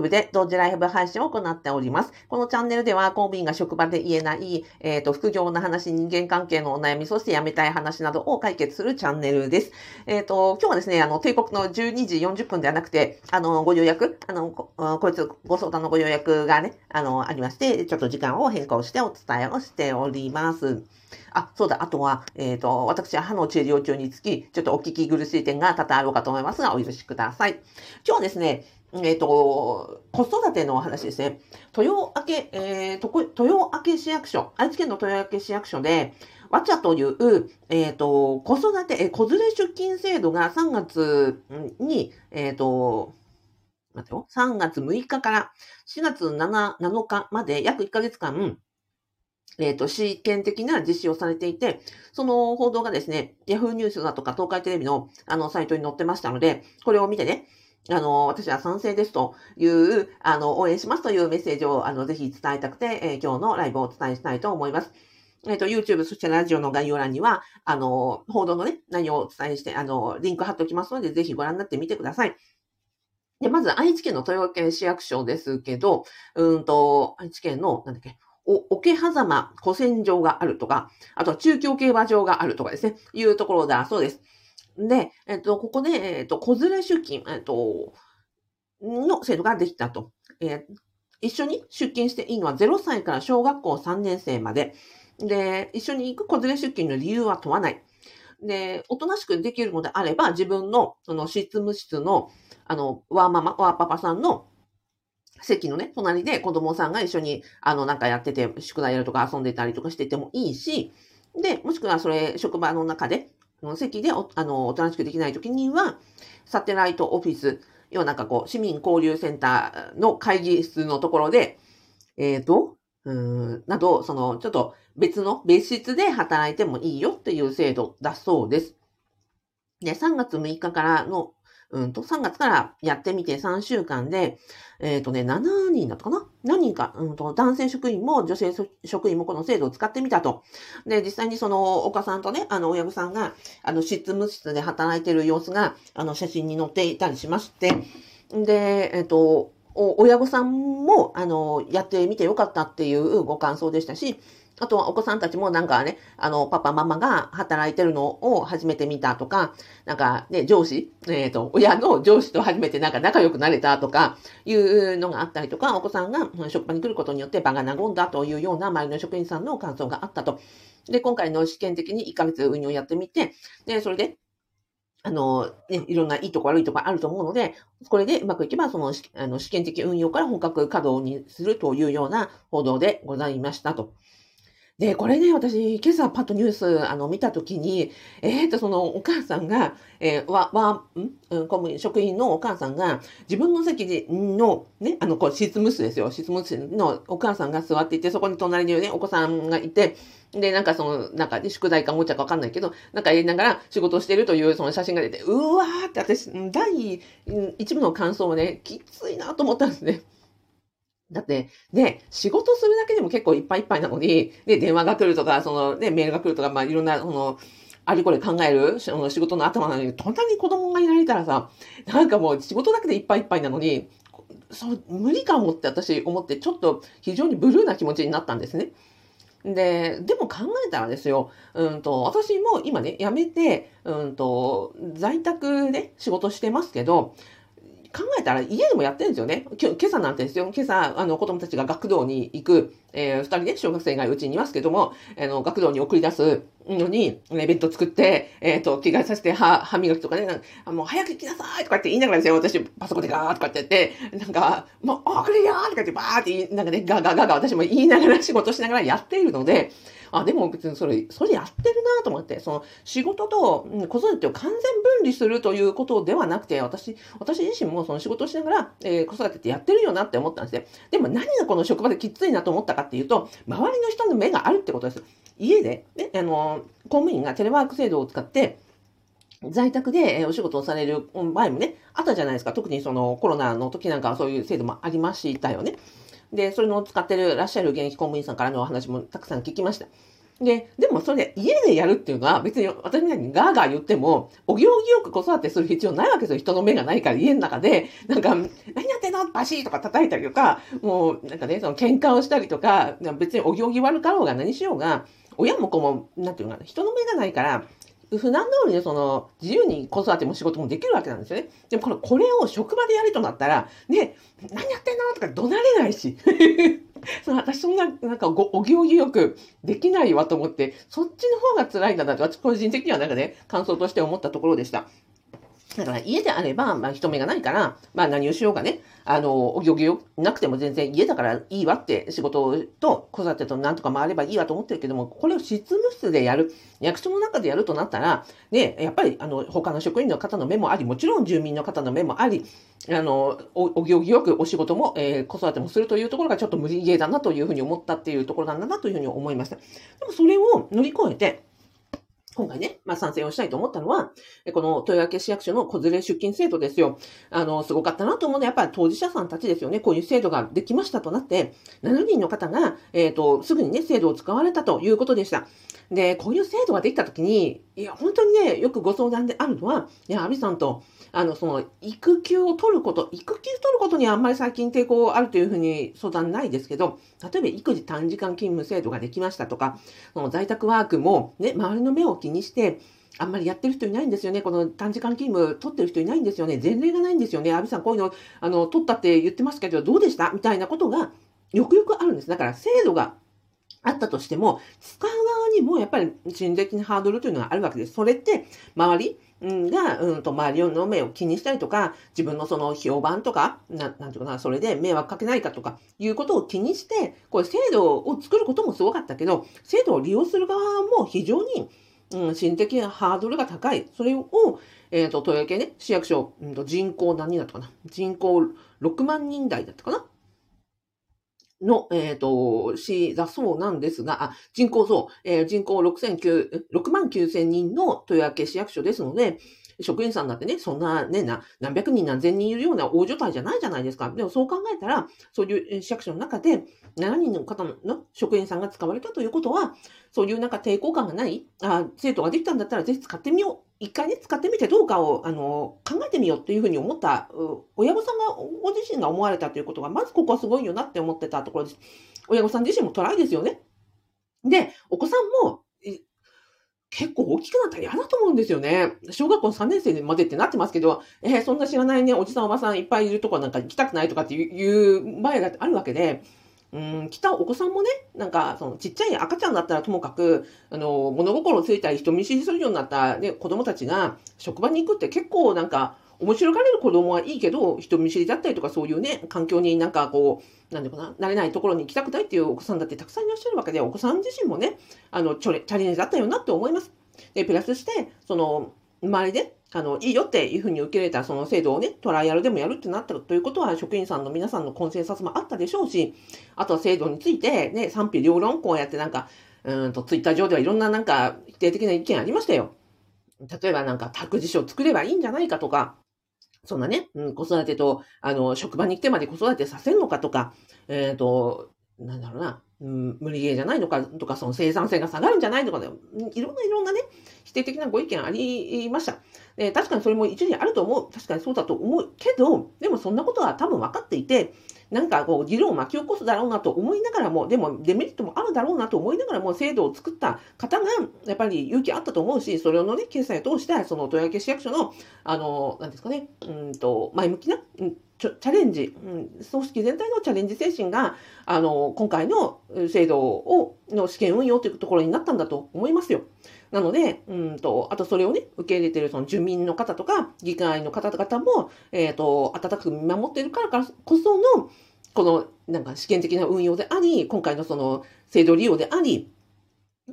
YouTube で同時ライブ配信を行っております。このチャンネルでは公務員が職場で言えない、えっ、ー、と、副業の話、人間関係のお悩み、そして辞めたい話などを解決するチャンネルです。えっ、ー、と、今日はですね、あの、帝国の12時40分ではなくて、あの、ご予約、あの、ここいつご相談のご予約がね、あの、ありまして、ちょっと時間を変更してお伝えをしております。あ、そうだ、あとは、えっ、ー、と、私は歯の治療中につき、ちょっとお聞き苦しい点が多々あろうかと思いますが、お許しください。今日はですね、えっ、ー、と、子育てのお話ですね。豊明、えー、豊明市役所、愛知県の豊明市役所で、わちゃという、えっ、ー、と、子育て、えー、子連れ出勤制度が3月に、えっ、ー、と、待てよ、3月6日から4月 7, 7日まで約1ヶ月間、えっ、ー、と、試験的な実施をされていて、その報道がですね、Yahoo ニュースだとか東海テレビのあのサイトに載ってましたので、これを見てね、あの、私は賛成ですという、あの、応援しますというメッセージを、あの、ぜひ伝えたくて、えー、今日のライブをお伝えしたいと思います。えっ、ー、と、YouTube、そしてラジオの概要欄には、あの、報道のね、内容をお伝えして、あの、リンク貼っておきますので、ぜひご覧になってみてください。で、まず、愛知県の豊県市役所ですけど、うんと、愛知県の、なんだっけ、桶狭間古戦場があるとか、あとは中京競馬場があるとかですね、いうところだそうです。で、えっと、ここで、えっと、子連れ出勤、えっと、の制度ができたと。えー、一緒に出勤していいのは0歳から小学校3年生まで。で、一緒に行く子連れ出勤の理由は問わない。で、おとなしくできるのであれば、自分の、その、執務室の、あの、ワーママ、ワーパパさんの席のね、隣で子供さんが一緒に、あの、なんかやってて、宿題やるとか遊んでたりとかしててもいいし、で、もしくはそれ、職場の中で、の席でお、あの、おとなしくできないときには、サテライトオフィス、要はなんかこう、市民交流センターの会議室のところで、えっ、ー、と、うん、など、その、ちょっと別の別室で働いてもいいよっていう制度だそうです。で、3月6日からのうんと、3月からやってみて3週間で、えっ、ー、とね、7人だったかな？何人か、うんと、男性職員も女性職員もこの制度を使ってみたと。で、実際にその、岡さんとね、あの、親御さんが、あの、執務室で働いてる様子が、あの、写真に載っていたりしまして、で、えっ、ー、と、親御さんも、あの、やってみてよかったっていうご感想でしたし、あとはお子さんたちもなんかね、あの、パパママが働いてるのを初めて見たとか、なんかね、上司、えっ、ー、と、親の上司と初めてなんか仲良くなれたとか、いうのがあったりとか、お子さんが職場に来ることによって場が和んだというような周りの職員さんの感想があったと。で、今回の試験的に1ヶ月運用やってみて、で、それで、あの、ね、いろんないいとこ悪いとこあると思うので、これでうまくいけば、その、あの試験的運用から本格稼働にするというような報道でございましたと。で、これね、私、今朝パッとニュース、あの、見たときに、えっ、ー、と、その、お母さんが、えー、わ、わ、ん？公務員、職員のお母さんが、自分の席の、ね、あの、こう、執務室ですよ。執務室のお母さんが座っていて、そこに隣にね、お子さんがいて、で、なんかその、なんか、ね宿題かおもちゃかわかんないけど、なんかやりながら仕事をしてるというその写真が出て、うわーって私、第一部の感想をね、きついなと思ったんですね。だって、ね、仕事するだけでも結構いっぱいいっぱいなのに、ね、電話が来るとか、そのね、メールが来るとか、まあいろんな、その、ありこれ考えるその仕事の頭なのに、隣に子供がいられたらさ、なんかもう仕事だけでいっぱいいっぱいなのに、そう、無理かもって私思って、ちょっと非常にブルーな気持ちになったんですね。で、でも考えたらですよ、うんと、私も今ね、辞めて、うんと、在宅で仕事してますけど、考えたら家でもやってるんですよね。今朝なんてですよ。今朝、あの、子供たちが学童に行く、えー、二人ね、小学生がうちにいますけども、あの、学童に送り出すのに、ね、ベッド作って、えっ、ー、と、着替えさせて、歯、歯磨きとかね、もう早く行きなさいとかって言いながらですよ。私、パソコンでガーとかってやって、なんか、もう、遅れよーとかってバーって、なんかね、ガガガガー私も言いながら仕事しながらやっているので、あ、でも別にそれ、それやってるなと思って、その仕事と子育てを完全分離するということではなくて、私、私自身もその仕事をしながら、えー、子育てってやってるよなって思ったんですね。でも何がこの職場できついなと思ったかっていうと、周りの人の目があるってことです。家で、ね、あの、公務員がテレワーク制度を使って、在宅でお仕事をされる場合もね、あったじゃないですか。特にそのコロナの時なんかはそういう制度もありましたよね。で、それの使ってるらっしゃる現役公務員さんからのお話もたくさん聞きました。で、でもそれ家でやるっていうのは別に私みたいにガーガー言っても、お行儀よく子育てする必要ないわけですよ。人の目がないから家の中で、なんか、何やってんの？バシーとか叩いたりとか、もうなんかね、その喧嘩をしたりとか、別にお行儀悪かろうが何しようが、親も子も、なんていうのかな、人の目がないから、普段通りでその自由に子育ても仕事もできるわけなんですよね。でもこれこれを職場でやるとなったら、ね、何やってんのとか怒鳴れないし。その私そんな、なんかご、お行儀よくできないわと思って、そっちの方が辛いんだなと、私個人的にはなんかね、感想として思ったところでした。だから家であれば、まあ人目がないから、まあ何をしようかね、あの、お行儀よなくても全然家だからいいわって仕事と子育てとなんとか回ればいいわと思ってるけども、これを執務室でやる、役所の中でやるとなったら、ね、やっぱりあの、他の職員の方の目もあり、もちろん住民の方の目もあり、あの、おお行儀よくお仕事も、えー、子育てもするというところがちょっと無理ゲーだなというふうに思ったっていうところなんだなというふうに思いました。でもそれを乗り越えて、今回ね、まあ賛成をしたいと思ったのは、この豊明市役所の子連れ出勤制度ですよ。あの、すごかったなと思うのは、やっぱり当事者さんたちですよね。こういう制度ができましたとなって、7人の方が、えっ、ー、と、すぐにね、制度を使われたということでした。で、こういう制度ができたときに、いや、本当にね、よくご相談であるのは、いや、アビさんと、あの、その、育休を取ること、育休取ることにあんまり最近抵抗あるというふうに相談ないですけど、例えば育児短時間勤務制度ができましたとか、その在宅ワークもね、周りの目を気にして、あんまりやってる人いないんですよね。この短時間勤務取ってる人いないんですよね。前例がないんですよね。阿部さんこういうの、あの、取ったって言ってますけど、どうでした？みたいなことがよくよくあるんです。だから制度があったとしても、使うにもやっぱり心理的なハードルというのがあるわけです。それって、周り、が、うんと、周りの目を気にしたりとか、自分のその評判とか、ななんていうかな、それで迷惑かけないかとか、いうことを気にして、これ制度を作ることもすごかったけど、制度を利用する側も非常に、うん、心的なハードルが高い。それを、えっ、ー、と、東洋系ね、市役所、うんと、人口何人だったかな人口6万人台だったかなの、えっ、ー、と、市だそうなんですが、あ人口そう、えー、人口69 6万9千人の豊明市役所ですので、職員さんだってね、そんなね、な、何百人何千人いるような大所帯じゃないじゃないですか。でもそう考えたら、そういう市役所の中で7人の方の職員さんが使われたということは、そういうなんか抵抗感がない、あ生徒ができたんだったらぜひ使ってみよう。一回ね、使ってみてどうかを、あの、考えてみようっていうふうに思った、親御さんが、ご自身が思われたということが、まずここはすごいよなって思ってたところです。親御さん自身もトライですよね。で、お子さんも、結構大きくなったら嫌だと思うんですよね。小学校3年生までってなってますけど、えー、そんな知らないね、おじさんおばさんいっぱいいるとこなんか行きたくないとかっていう前があるわけで、うん、来たお子さんもね、なんか、その、ちっちゃい赤ちゃんだったらともかく、あの、物心ついたり人見知りするようになった、ね、子供たちが職場に行くって結構なんか、面白がれる子供はいいけど、人見知りだったりとかそういうね、環境になんかこう、なんでかな、慣れないところに行きたくないっていうお子さんだってたくさんいらっしゃるわけで、お子さん自身もね、あの、チャレンジだったよなって思います。で、プラスして、その、周りで、あの、いいよっていうふうに受け入れたその制度をね、トライアルでもやるってなったということは、職員さんの皆さんのコンセンサスもあったでしょうし、あとは制度についてね、賛否両論、こうやってなんか、うんと、ツイッター上ではいろんななんか否定的な意見ありましたよ。例えばなんか託児所作ればいいんじゃないかとか、そんなね、うん、子育てと、あの、職場に来てまで子育てさせるのかとか、えっ、ー、と、なんだろうな、うん、無理ゲーじゃないのかとか、その生産性が下がるんじゃないのかいろんないろんなね、否定的なご意見ありました。で確かにそれも一理あると思う。確かにそうだと思うけど、でもそんなことは多分分かっていて、なんかこう議論を巻き起こすだろうなと思いながらも、でもデメリットもあるだろうなと思いながらも、制度を作った方がやっぱり勇気あったと思うし、それのね、決済を通して、その豊明市役所の、あの、なんですかね、うんと、前向きな、うんチャレンジ、うん、組織全体のチャレンジ精神が、あの、今回の制度を、の試験運用というところになったんだと思いますよ。なので、うんと、あとそれをね、受け入れてるその住民の方とか、議会の方々も、えっ、ー、と、温かく見守っているからからこその、この、なんか試験的な運用であり、今回のその制度利用であり、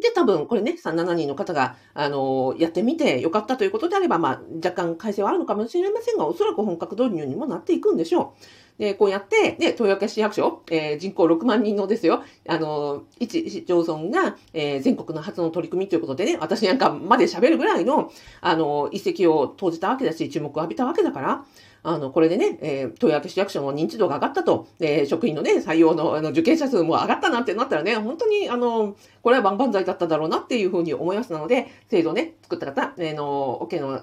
で、多分、これね、3、7人の方が、あの、やってみてよかったということであれば、まあ、若干改正はあるのかもしれませんが、おそらく本格導入にもなっていくんでしょう。で、こうやって、で、豊明市役所、えー、人口6万人のですよ、あの、一市町村が、えー、全国の初の取り組みということでね、私なんかまで喋るぐらいの、あの、一石を投じたわけだし、注目を浴びたわけだから、あの、これでね、えー、豊明市役所の認知度が上がったと、えー、職員のね、採用のあの受験者数も上がったなんてなったらね、本当に、あの、これは万々歳だっただろうなっていうふうに思いますなので、制度ね、作った方、えー、の、オ OK の、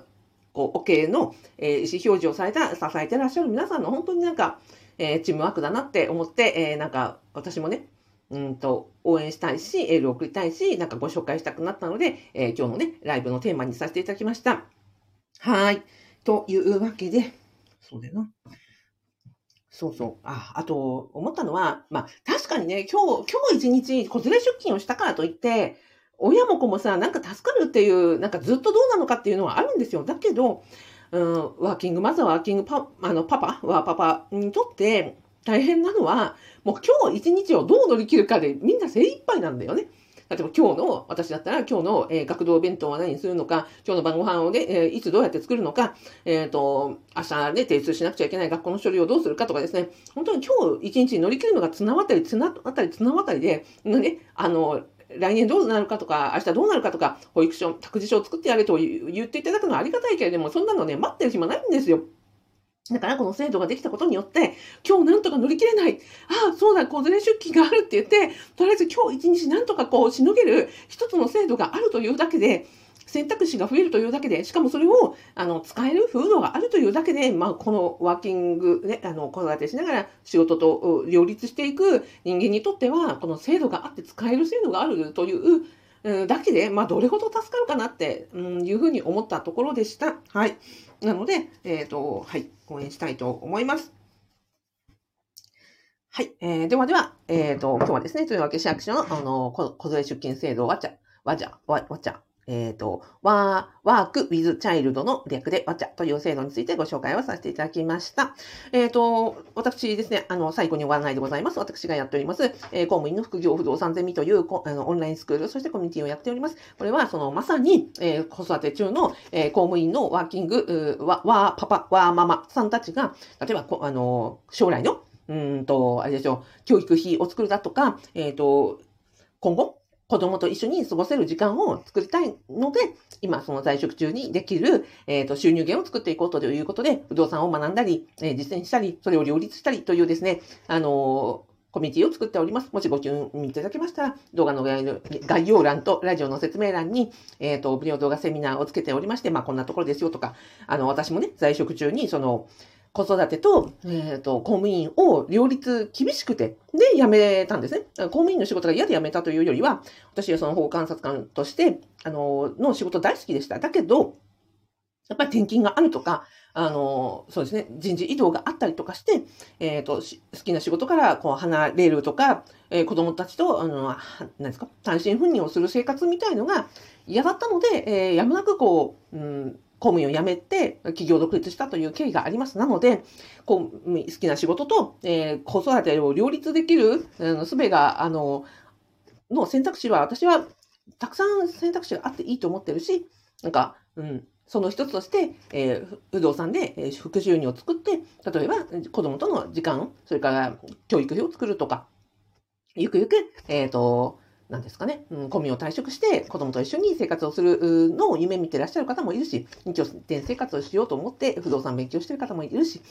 こう、OK の、えー、意思表示をされた、支えてらっしゃる皆さんの本当になんか、えー、チームワークだなって思って、えー、なんか、私もね、うんと、応援したいし、エールを送りたいし、なんかご紹介したくなったので、えー、今日のね、ライブのテーマにさせていただきました。はい。というわけで、そうだな。そうそう。あ、あと、思ったのは、まあ、確かにね、今日、今日一日、子連れ出勤をしたからといって、親も子もさ、なんか助かるっていう、なんかずっとどうなのかっていうのはあるんですよ。だけど、うん、ワーキングマザー、ワーキングパあのパパはパパにとって大変なのは、もう今日一日をどう乗り切るかでみんな精一杯なんだよね。例えば今日の、私だったら今日の、えー、学童弁当は何にするのか、今日の晩ご飯をね、えー、いつどうやって作るのか、えっ、ー、と、明日ね、提出しなくちゃいけない学校の書類をどうするかとかですね、本当に今日一日乗り切るのが綱渡り、綱渡り、綱渡りで、ね、あの、来年どうなるかとか、明日どうなるかとか、保育所、託児所を作ってやれと言っていただくのはありがたいけれども、そんなのね、待ってる暇ないんですよ。だからこの制度ができたことによって、今日なんとか乗り切れない。ああ、そうだ、子連れ出勤があるって言って、とりあえず今日一日なんとかこうしのげる一つの制度があるというだけで、選択肢が増えるというだけで、しかもそれをあの使える風土があるというだけで、まあ、このワーキング、ね、あの子育てしながら仕事と両立していく人間にとっては、この制度があって使える制度があるという、だけで、まあ、どれほど助かるかなって、うん、いうふうに思ったところでした。はい。なので、えっ、ー、と、はい、講演したいと思います。はい。えー、ではでは、えっ、ー、と、今日はですね、というわけ市役所の、あの、子連れ出勤制度わちゃ、わじゃ、わ、わちゃ、えっ、ー、と、ワー、ワークウィズチャイルドの略でワチャという制度についてご紹介をさせていただきました。えっ、ー、と、私ですね、あの、最後に終わらないでございます。私がやっております、えー、公務員の副業不動産ゼミというあのオンラインスクール、そしてコミュニティをやっております。これは、その、まさに、え、子育て中の、え、公務員のワーキング、ワーパパ、ワーママさんたちが、例えば、こあの、将来の、うんと、あれでしょう、教育費を作るだとか、えっ、と、今後、子供と一緒に過ごせる時間を作りたいので、今その在職中にできる、えーと、収入源を作っていこうということで、不動産を学んだり、えー、実践したり、それを両立したりというですね、あのーコミュニティを作っております。もしご興味いただけましたら、動画の概要欄とラジオの説明欄に、えっ、ー、と、無料動画セミナーをつけておりまして、まあ、こんなところですよとか、あの、私もね、在職中に、その、子育てと、えっ、ー、と、公務員を両立厳しくて、で、辞めたんですね。公務員の仕事が嫌で辞めたというよりは、私はその法監察官として、あの、の仕事大好きでした。だけど、やっぱり転勤があるとか、あの、そうですね、人事異動があったりとかして、えっ、ー、と、好きな仕事からこう離れるとか、えー、子供たちと、あの、何ですか、単身赴任をする生活みたいのが嫌だったので、えー、やむなくこう、うん公務員を辞めて企業独立したという経緯があります。なので、こう好きな仕事と、えー、子育てを両立できる、す、べ、が、あの、の選択肢は私はたくさん選択肢があっていいと思ってるし、なんか、うん、その一つとして、えー、不動産で、えー、副収入を作って、例えば子供との時間、それから教育費を作るとか、ゆくゆく、えっ、ー、と、なんですかね、うん、コミを退職して子供と一緒に生活をするのを夢見てらっしゃる方もいるし、日拠点生活をしようと思って不動産勉強してる方もいるし、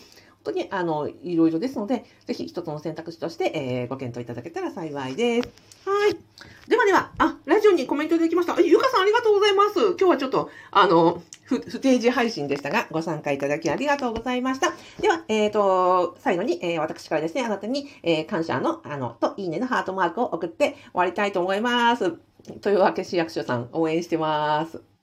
本当にあのいろいろですので、ぜひ一つの選択肢として、えー、ご検討いただけたら幸いです。はい。ではでは、あ、ラジオにコメントいただきました。ゆかさんありがとうございます。今日はちょっと、あの、不不定時配信でしたが、ご参加いただきありがとうございました。では、えっ、ー、と、最後に、えー、私からですね、あなたに、えー、感謝の、あの、と、いいねのハートマークを送って終わりたいと思います。というわけ市役所さん、応援してます。